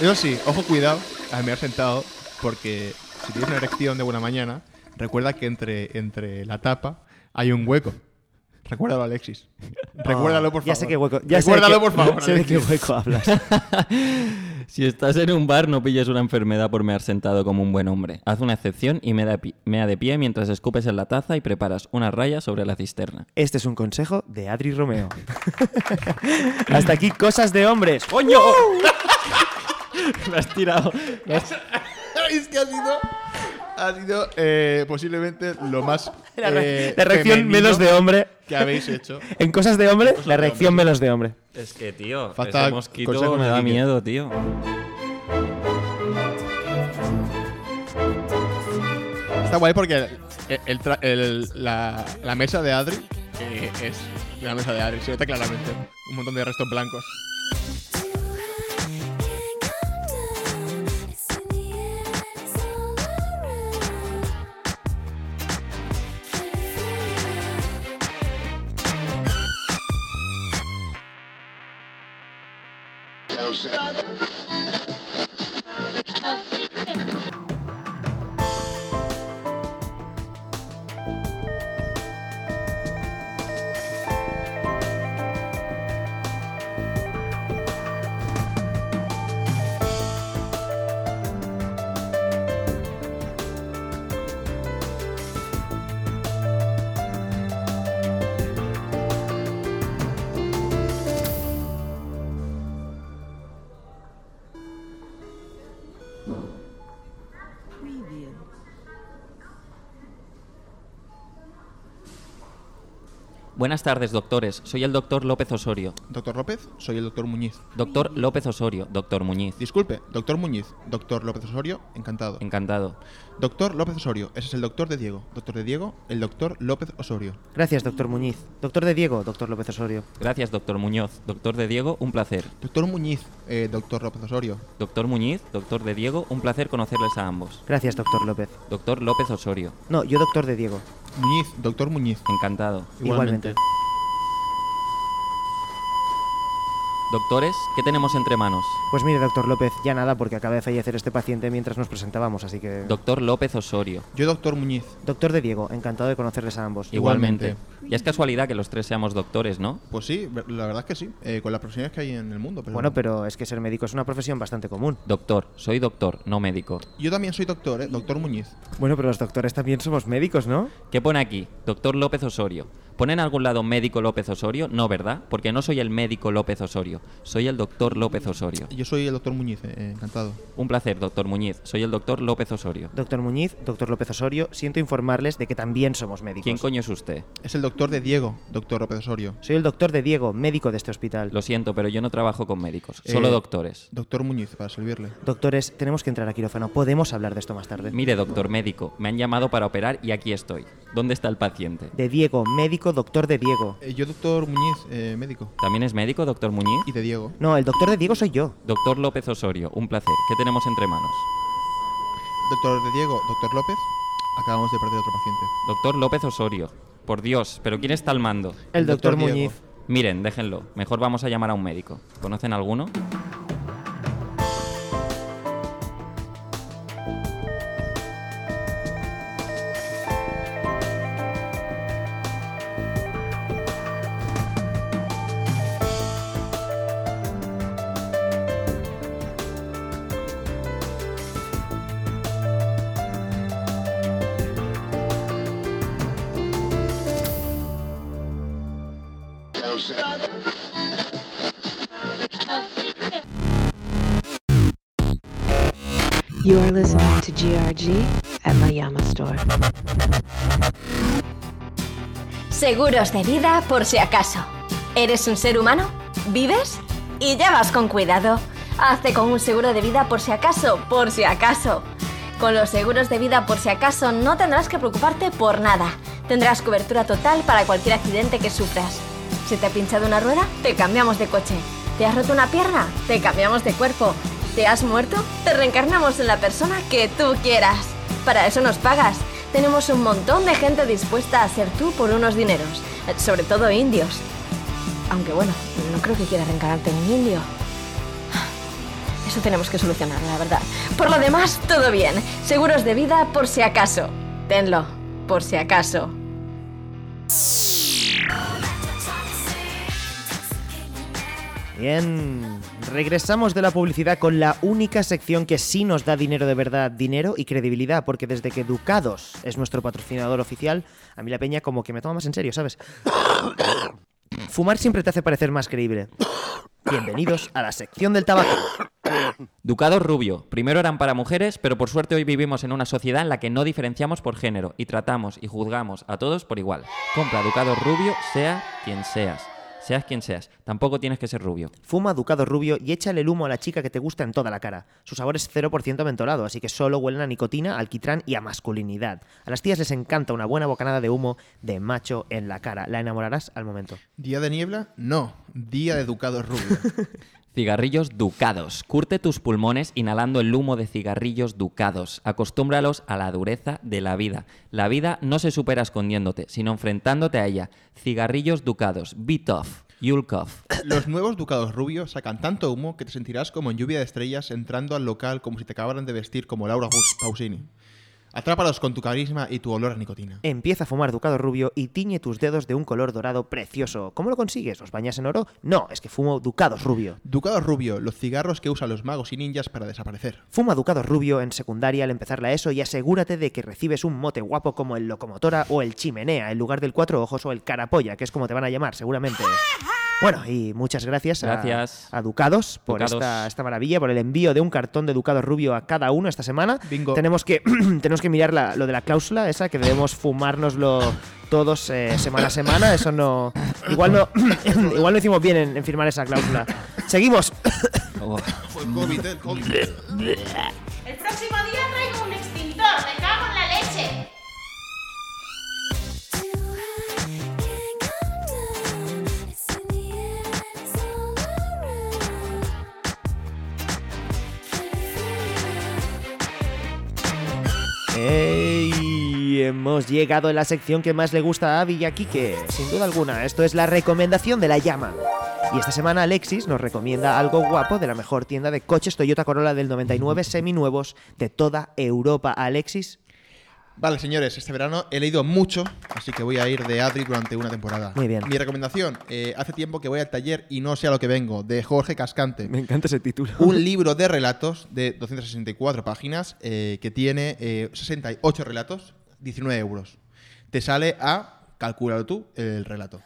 [SPEAKER 2] Eso sí, ojo, cuidado al me has sentado, porque si tienes una erección de buena mañana, recuerda que entre, entre la tapa hay un hueco. Recuérdalo, Alexis. Recuérdalo, por favor.
[SPEAKER 3] Ya sé qué hueco. Ya
[SPEAKER 2] Recuérdalo, por favor.
[SPEAKER 3] Sé de qué hueco hablas.
[SPEAKER 1] Si estás en un bar, no pilles una enfermedad por mear sentado como un buen hombre. Haz una excepción y mea de, pi- mea de pie mientras escupes en la taza y preparas una raya sobre la cisterna.
[SPEAKER 3] Este es un consejo de Adri Romeo. Hasta aquí cosas de hombres. ¡Coño!
[SPEAKER 1] Me has tirado.
[SPEAKER 2] es que ha sido, ha sido eh, posiblemente lo más.
[SPEAKER 3] La, re-
[SPEAKER 2] eh,
[SPEAKER 3] la reacción menos de hombre.
[SPEAKER 2] que habéis hecho.
[SPEAKER 3] En cosas de hombre,
[SPEAKER 2] Cosas
[SPEAKER 3] la
[SPEAKER 2] de
[SPEAKER 3] reacción
[SPEAKER 2] hombre.
[SPEAKER 3] menos de hombre.
[SPEAKER 1] Es que, tío,
[SPEAKER 2] Falta
[SPEAKER 1] ese mosquito me da miedo, tío.
[SPEAKER 2] Está guay porque el- el tra- el- la, la mesa de Adri eh, es la mesa de Adri. Se nota claramente. Un montón de restos blancos.
[SPEAKER 1] Buenas tardes, doctores. Soy el doctor López Osorio.
[SPEAKER 2] Doctor López, soy el doctor Muñiz.
[SPEAKER 1] Doctor López Osorio, doctor Muñiz.
[SPEAKER 2] Disculpe, doctor Muñiz. Doctor López Osorio, encantado.
[SPEAKER 1] Encantado.
[SPEAKER 2] Doctor López Osorio, ese es el doctor de Diego. Doctor de Diego, el doctor López Osorio.
[SPEAKER 3] Gracias, doctor Muñiz. Doctor de Diego, doctor López Osorio.
[SPEAKER 1] Gracias, doctor Muñoz. Doctor de Diego, un placer.
[SPEAKER 2] Doctor Muñiz, eh, doctor López Osorio.
[SPEAKER 1] Doctor Muñiz, doctor de Diego, un placer conocerles a ambos.
[SPEAKER 3] Gracias, doctor López.
[SPEAKER 1] Doctor López Osorio.
[SPEAKER 3] No, yo doctor de Diego.
[SPEAKER 2] Muñiz, doctor Muñiz.
[SPEAKER 1] Encantado.
[SPEAKER 3] Igualmente.
[SPEAKER 1] Doctores, ¿qué tenemos entre manos?
[SPEAKER 3] Pues mire, doctor López, ya nada porque acaba de fallecer este paciente mientras nos presentábamos, así que...
[SPEAKER 1] Doctor López Osorio.
[SPEAKER 2] Yo, doctor Muñiz.
[SPEAKER 3] Doctor de Diego, encantado de conocerles a ambos.
[SPEAKER 1] Igualmente. Y es casualidad que los tres seamos doctores, ¿no?
[SPEAKER 2] Pues sí, la verdad es que sí. eh, con las profesiones que hay en el mundo. Pero
[SPEAKER 3] Bueno, pero es que ser médico es una profesión bastante común.
[SPEAKER 1] Doctor, soy doctor, no médico.
[SPEAKER 2] Yo también soy doctor, ¿eh? Doctor Muñiz.
[SPEAKER 3] Bueno, pero los doctores también somos médicos, ¿no?
[SPEAKER 1] ¿Qué pone aquí? Doctor López Osorio. ¿Pone en algún lado médico López Osorio? No, ¿verdad? Porque no soy el médico López Osorio. Soy el doctor López Osorio.
[SPEAKER 2] Yo soy el doctor Muñiz, eh, encantado.
[SPEAKER 1] Un placer, doctor Muñiz. Soy el doctor López Osorio.
[SPEAKER 3] Doctor Muñiz, doctor López Osorio, siento informarles de que también somos médicos.
[SPEAKER 1] ¿Quién coño es usted?
[SPEAKER 2] Es el doctor de Diego, doctor López Osorio.
[SPEAKER 3] Soy el doctor de Diego, médico de este hospital.
[SPEAKER 1] Lo siento, pero yo no trabajo con médicos, solo
[SPEAKER 2] Eh,
[SPEAKER 1] doctores.
[SPEAKER 2] Doctor Muñiz, para servirle.
[SPEAKER 3] Doctores, tenemos que entrar a quirófano. Podemos hablar de esto más tarde.
[SPEAKER 1] Mire, doctor médico, me han llamado para operar y aquí estoy. ¿Dónde está el paciente?
[SPEAKER 3] De Diego, médico, doctor de Diego.
[SPEAKER 2] Eh, yo, doctor Muñiz, eh, médico.
[SPEAKER 1] ¿También es médico, doctor Muñiz?
[SPEAKER 2] Y de Diego.
[SPEAKER 3] No, el doctor de Diego soy yo.
[SPEAKER 1] Doctor López Osorio, un placer. ¿Qué tenemos entre manos?
[SPEAKER 2] Doctor de Diego, doctor López. Acabamos de perder otro paciente.
[SPEAKER 1] Doctor López Osorio. Por Dios, ¿pero quién está al mando?
[SPEAKER 3] El doctor,
[SPEAKER 2] doctor Diego.
[SPEAKER 3] Muñiz.
[SPEAKER 1] Miren, déjenlo. Mejor vamos a llamar a un médico. ¿Conocen alguno?
[SPEAKER 13] Seguros de vida por si acaso. ¿Eres un ser humano? ¿Vives? Y ya vas con cuidado. Hazte con un seguro de vida por si acaso, por si acaso. Con los seguros de vida por si acaso no tendrás que preocuparte por nada. Tendrás cobertura total para cualquier accidente que sufras. Si te ha pinchado una rueda, te cambiamos de coche. ¿Te has roto una pierna? Te cambiamos de cuerpo. ¿Te has muerto? Te reencarnamos en la persona que tú quieras. Para eso nos pagas. Tenemos un montón de gente dispuesta a ser tú por unos dineros, sobre todo indios. Aunque bueno, no creo que quiera reencarnarte en un indio. Eso tenemos que solucionar, la verdad. Por lo demás, todo bien. Seguros de vida por si acaso. Tenlo, por si acaso.
[SPEAKER 3] Bien, regresamos de la publicidad con la única sección que sí nos da dinero de verdad, dinero y credibilidad, porque desde que Ducados es nuestro patrocinador oficial, a mí la peña como que me toma más en serio, ¿sabes? Fumar siempre te hace parecer más creíble. Bienvenidos a la sección del tabaco.
[SPEAKER 1] Ducados rubio. Primero eran para mujeres, pero por suerte hoy vivimos en una sociedad en la que no diferenciamos por género y tratamos y juzgamos a todos por igual. Compra Ducados rubio, sea quien seas. Seas quien seas. Tampoco tienes que ser rubio.
[SPEAKER 3] Fuma Ducado rubio y échale el humo a la chica que te gusta en toda la cara. Su sabor es 0% mentolado, así que solo huelen a nicotina, alquitrán y a masculinidad. A las tías les encanta una buena bocanada de humo de macho en la cara. La enamorarás al momento.
[SPEAKER 2] ¿Día de niebla? No. Día de Ducados rubio.
[SPEAKER 1] Cigarrillos ducados. Curte tus pulmones inhalando el humo de cigarrillos ducados. Acostúmbralos a la dureza de la vida. La vida no se supera escondiéndote, sino enfrentándote a ella. Cigarrillos ducados. Be tough. You'll.
[SPEAKER 2] Los nuevos Ducados rubios sacan tanto humo que te sentirás como en lluvia de estrellas entrando al local como si te acabaran de vestir como Laura Paus- Pausini. Atrápalos con tu carisma y tu olor a nicotina.
[SPEAKER 3] Empieza a fumar Ducado rubio y tiñe tus dedos de un color dorado precioso. ¿Cómo lo consigues? ¿Los bañas en oro? No, es que fumo Ducados rubio.
[SPEAKER 2] Ducados rubio, los cigarros que usan los magos y ninjas para desaparecer.
[SPEAKER 3] Fuma Ducado rubio en secundaria al empezar la ESO y asegúrate de que recibes un mote guapo como el locomotora o el chimenea en lugar del cuatro ojos o el carapolla, que es como te van a llamar seguramente. Bueno, y muchas gracias, a-
[SPEAKER 1] Gracias.
[SPEAKER 3] A, Ducados por
[SPEAKER 1] Ducados.
[SPEAKER 3] Esta, esta maravilla, por el envío de un cartón de Ducado rubio a cada uno esta semana.
[SPEAKER 2] Bingo.
[SPEAKER 3] Tenemos que, tenemos que mirar la- lo de la cláusula, esa que debemos fumárnoslo todos eh, semana a semana. Eso no. Igual no, igual no hicimos bien en, en firmar esa cláusula. Seguimos.
[SPEAKER 2] Fue
[SPEAKER 3] ¡Ey! Hemos llegado a la sección que más le gusta a Kike, sin duda alguna. Esto es la recomendación de la llama. Y esta semana Alexis nos recomienda algo guapo de la mejor tienda de coches Toyota Corolla del 99 seminuevos de toda Europa. Alexis,
[SPEAKER 2] Vale, señores, este verano he leído mucho, así que voy a ir de Adri durante una temporada.
[SPEAKER 3] Muy bien.
[SPEAKER 2] Mi recomendación, eh, hace tiempo que voy al taller y no sé a lo que vengo, de Jorge Cascante.
[SPEAKER 3] me encanta ese título.
[SPEAKER 2] Un libro de relatos de 264 páginas eh, que tiene eh, 68 relatos, 19 euros. Te sale a, calculalo tú, el relato.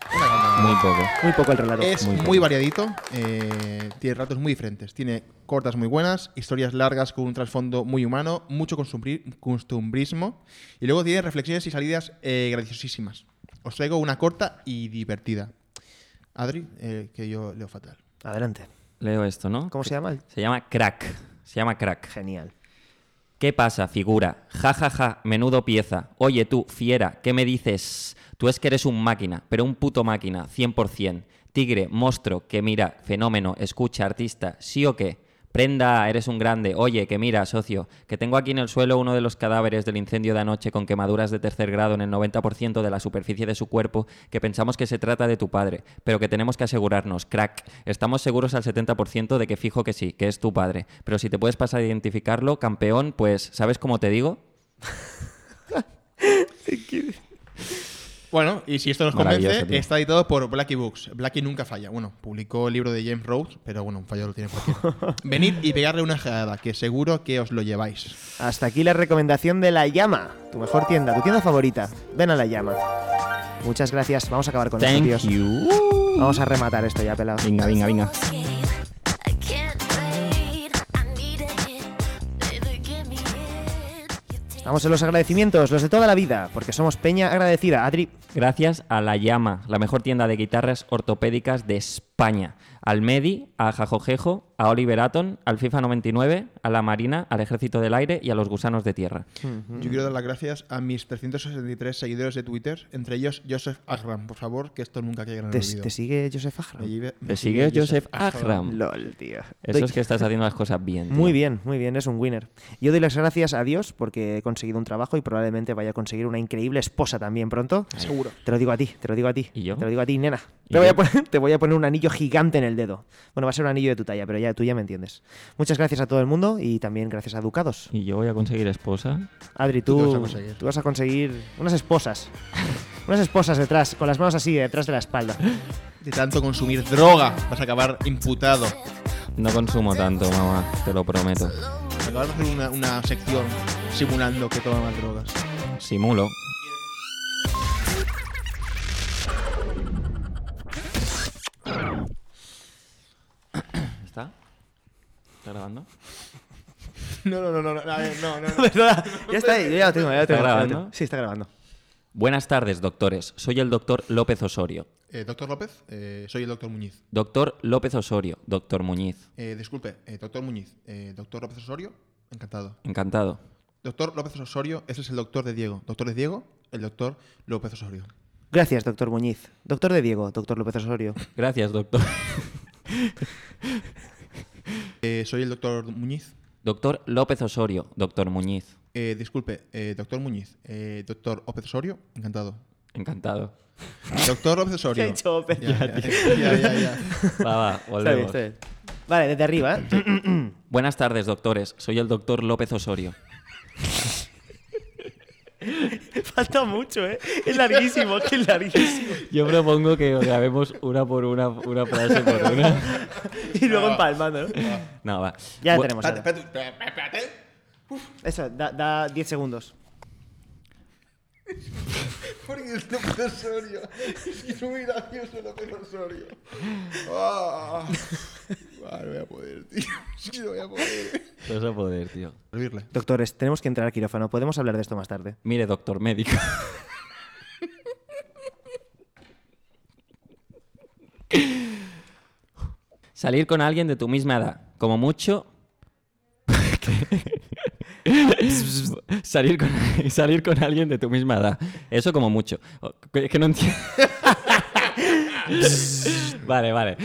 [SPEAKER 1] Muy poco.
[SPEAKER 3] Muy poco el relato.
[SPEAKER 2] Es
[SPEAKER 1] Muy
[SPEAKER 2] variadito, eh, tiene relatos muy diferentes. Tiene cortas muy buenas, historias largas con un trasfondo muy humano, mucho costumbri- costumbrismo y luego tiene reflexiones y salidas eh, graciosísimas. Os traigo una corta y divertida. Adri, eh, que yo leo fatal.
[SPEAKER 3] Adelante.
[SPEAKER 1] Leo esto, ¿no?
[SPEAKER 3] ¿Cómo se llama?
[SPEAKER 1] Se llama crack. Se llama crack.
[SPEAKER 3] Genial.
[SPEAKER 1] ¿Qué pasa, figura? Ja, ja, ja, menudo pieza. Oye tú, fiera, ¿qué me dices? Tú es que eres un máquina, pero un puto máquina, 100%. Tigre, monstruo, que mira, fenómeno, escucha, artista, ¿sí o qué? Prenda, eres un grande. Oye, que mira, socio, que tengo aquí en el suelo uno de los cadáveres del incendio de anoche con quemaduras de tercer grado en el 90% de la superficie de su cuerpo, que pensamos que se trata de tu padre, pero que tenemos que asegurarnos, crack. Estamos seguros al 70% de que fijo que sí, que es tu padre. Pero si te puedes pasar a identificarlo, campeón, pues, ¿sabes cómo te digo?
[SPEAKER 2] Bueno, y si esto nos convence,
[SPEAKER 1] tío.
[SPEAKER 2] está editado por Blackie Books. Blackie nunca falla. Bueno, publicó el libro de James Rhodes, pero bueno, un fallo lo tiene cualquiera. Venid y pegarle una jada, que seguro que os lo lleváis.
[SPEAKER 3] Hasta aquí la recomendación de La Llama, tu mejor tienda, tu tienda favorita. Ven a La Llama. Muchas gracias. Vamos a acabar con esto,
[SPEAKER 1] Thank
[SPEAKER 3] tíos.
[SPEAKER 1] you.
[SPEAKER 3] Vamos a rematar esto ya, pelado.
[SPEAKER 1] Venga, venga, venga.
[SPEAKER 3] Vamos a los agradecimientos, los de toda la vida, porque somos Peña agradecida. Adri,
[SPEAKER 1] Gracias a La Llama, la mejor tienda de guitarras ortopédicas de España. Al Medi, a Jajojejo, a Oliver Aton, al FIFA 99, a la Marina, al Ejército del Aire y a los Gusanos de Tierra.
[SPEAKER 2] Yo quiero dar las gracias a mis 363 seguidores de Twitter, entre ellos Joseph Agram. Por favor, que esto nunca caiga en el
[SPEAKER 3] ¿te,
[SPEAKER 2] olvido.
[SPEAKER 3] te sigue Joseph Ajram?
[SPEAKER 2] Me lleve- me
[SPEAKER 1] Te sigue Joseph Agram.
[SPEAKER 3] LOL, tío.
[SPEAKER 1] Eso
[SPEAKER 3] Doy-
[SPEAKER 1] es que estás haciendo las cosas bien. tío.
[SPEAKER 3] Muy bien, muy bien, es un winner. Yo doy las gracias a Dios porque he conseguido un trabajo y probablemente vaya a conseguir una increíble esposa también pronto.
[SPEAKER 2] Seguro.
[SPEAKER 3] Te lo digo a ti, te lo digo a ti.
[SPEAKER 1] ¿Y yo?
[SPEAKER 3] Te lo digo a ti, nena.
[SPEAKER 1] ¿Y
[SPEAKER 3] Te voy, a
[SPEAKER 1] yo?
[SPEAKER 3] poner, te voy a poner un anillo gigante en el dedo. Bueno, va a ser un anillo de tu talla, pero ya tú ya me entiendes. Muchas gracias a todo el mundo y también gracias a Ducados.
[SPEAKER 1] ¿Y yo voy a conseguir esposa?
[SPEAKER 3] Adri,
[SPEAKER 2] ¿Tú vas a conseguir?
[SPEAKER 3] tú vas a conseguir unas esposas. unas esposas detrás, con las manos así, detrás de la espalda.
[SPEAKER 2] De tanto consumir droga vas a acabar imputado.
[SPEAKER 1] No consumo tanto, mamá, te lo prometo.
[SPEAKER 2] Acabas de hacer una, una sección simulando que toma más drogas.
[SPEAKER 1] Simulo. ¿Está grabando?
[SPEAKER 2] No, no, no, no, no, a ver, no, no, no.
[SPEAKER 3] Perdona, ya está ahí, yo ya lo tengo, ya lo
[SPEAKER 1] ¿Está
[SPEAKER 3] tengo.
[SPEAKER 1] grabando?
[SPEAKER 3] Sí, está grabando.
[SPEAKER 1] Buenas tardes, doctores. Soy el doctor López Osorio.
[SPEAKER 2] Eh, doctor López, eh, soy el doctor Muñiz.
[SPEAKER 1] Doctor López Osorio, doctor Muñiz.
[SPEAKER 2] Eh, disculpe, eh, doctor Muñiz. Eh, doctor López Osorio, encantado.
[SPEAKER 1] Encantado.
[SPEAKER 2] Doctor López Osorio, ese es el doctor de Diego. Doctor de Diego, el doctor López Osorio.
[SPEAKER 3] Gracias, doctor Muñiz. Doctor de Diego, doctor López Osorio.
[SPEAKER 1] Gracias, doctor.
[SPEAKER 2] Eh, soy el doctor Muñiz.
[SPEAKER 1] Doctor López Osorio, doctor Muñiz.
[SPEAKER 2] Eh, disculpe, eh, doctor Muñiz. Eh, doctor López Osorio, encantado.
[SPEAKER 1] Encantado.
[SPEAKER 2] Doctor López Osorio.
[SPEAKER 3] ¿Qué ha dicho López?
[SPEAKER 2] Ya,
[SPEAKER 3] Ya,
[SPEAKER 2] ya,
[SPEAKER 3] tío.
[SPEAKER 2] ya, ya, ya.
[SPEAKER 1] Va, va,
[SPEAKER 3] Está bien,
[SPEAKER 1] volvemos.
[SPEAKER 3] está bien. Vale, desde arriba.
[SPEAKER 1] Buenas tardes, doctores. Soy el doctor López Osorio.
[SPEAKER 3] Falta mucho, ¿eh? Es larguísimo, es que es larguísimo.
[SPEAKER 1] Yo propongo que grabemos una por una, una frase por una.
[SPEAKER 3] Y luego empalmando, ¿no?
[SPEAKER 1] No, va.
[SPEAKER 3] Ya
[SPEAKER 1] Bu-
[SPEAKER 3] tenemos.
[SPEAKER 2] Espérate, espérate.
[SPEAKER 3] Eso, da, da 10 segundos.
[SPEAKER 2] Porque es López Osorio. Es que es muy gracioso Osorio. Ah. Ah, no voy a poder, tío. No voy a poder.
[SPEAKER 1] No vas a poder, tío.
[SPEAKER 2] Servirle.
[SPEAKER 3] Doctores, tenemos que entrar al quirófano. Podemos hablar de esto más tarde.
[SPEAKER 1] Mire, doctor médico. Salir con alguien de tu misma edad. Como mucho. salir, con, salir con alguien de tu misma edad. Eso como mucho. Es que no entiendo. vale, vale.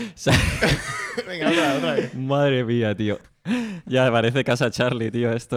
[SPEAKER 2] Venga, otra, otra vez.
[SPEAKER 1] Madre mía, tío. Ya parece casa Charlie, tío, esto.